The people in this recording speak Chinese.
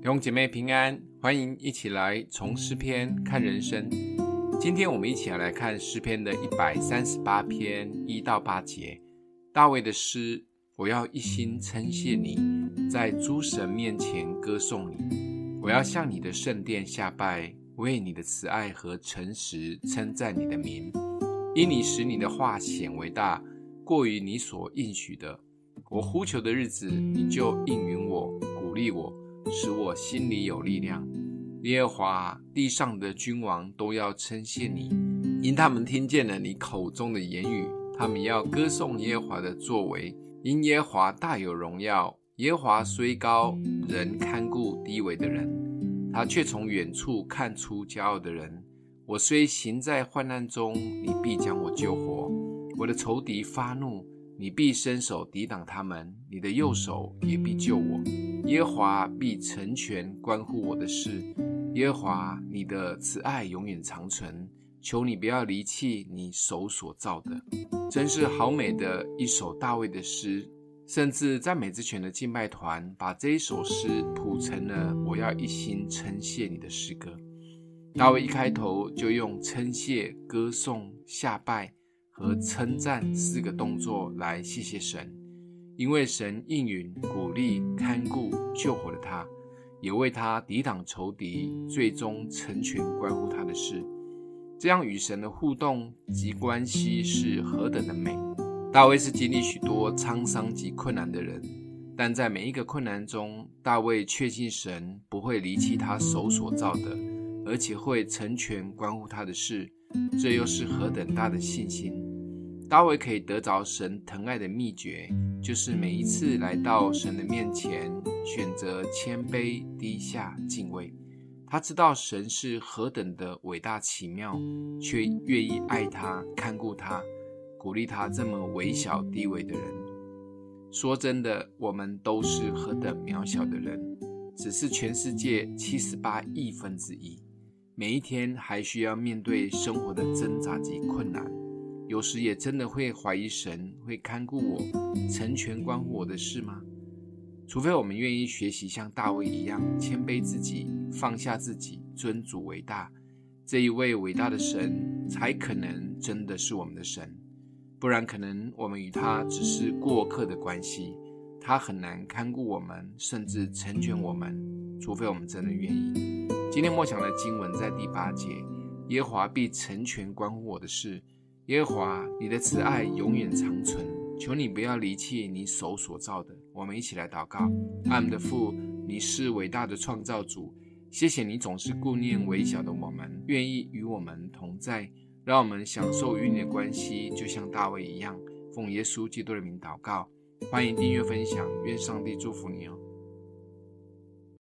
弟兄姐妹平安，欢迎一起来从诗篇看人生。今天我们一起来看诗篇的一百三十八篇一到八节，大卫的诗：我要一心称谢你，在诸神面前歌颂你。我要向你的圣殿下拜，为你的慈爱和诚实称赞你的名，因你使你的话显为大，过于你所应许的。我呼求的日子，你就应允我，鼓励我，使我心里有力量。耶和华，地上的君王都要称谢你，因他们听见了你口中的言语。他们要歌颂耶和华的作为，因耶和华大有荣耀。耶和华虽高，仍看顾低微的人，他却从远处看出骄傲的人。我虽行在患难中，你必将我救活。我的仇敌发怒。你必伸手抵挡他们，你的右手也必救我。耶和华必成全关乎我的事。耶和华，你的慈爱永远长存。求你不要离弃你手所造的。真是好美的一首大卫的诗，甚至赞美之泉的敬拜团把这一首诗谱成了“我要一心称谢你”的诗歌。大卫一开头就用称谢、歌颂、下拜。和称赞四个动作来谢谢神，因为神应允、鼓励、看顾、救活了他，也为他抵挡仇敌，最终成全关乎他的事。这样与神的互动及关系是何等的美！大卫是经历许多沧桑及困难的人，但在每一个困难中，大卫确信神不会离弃他手所造的，而且会成全关乎他的事。这又是何等大的信心！大卫可以得着神疼爱的秘诀，就是每一次来到神的面前，选择谦卑、低下、敬畏。他知道神是何等的伟大奇妙，却愿意爱他、看顾他、鼓励他这么微小低微的人。说真的，我们都是何等渺小的人，只是全世界七十八亿分之一，每一天还需要面对生活的挣扎及困难。有时也真的会怀疑神会看顾我，成全关乎我的事吗？除非我们愿意学习像大卫一样谦卑自己，放下自己，尊主为大，这一位伟大的神才可能真的是我们的神。不然，可能我们与他只是过客的关系，他很难看顾我们，甚至成全我们。除非我们真的愿意。今天默想的经文在第八节：耶和华必成全关乎我的事。耶和华，你的慈爱永远长存，求你不要离弃你手所造的。我们一起来祷告：阿们的父，你是伟大的创造主，谢谢你总是顾念微小的我们，愿意与我们同在，让我们享受与你的关系，就像大卫一样。奉耶稣基督的名祷告，欢迎订阅分享，愿上帝祝福你哦。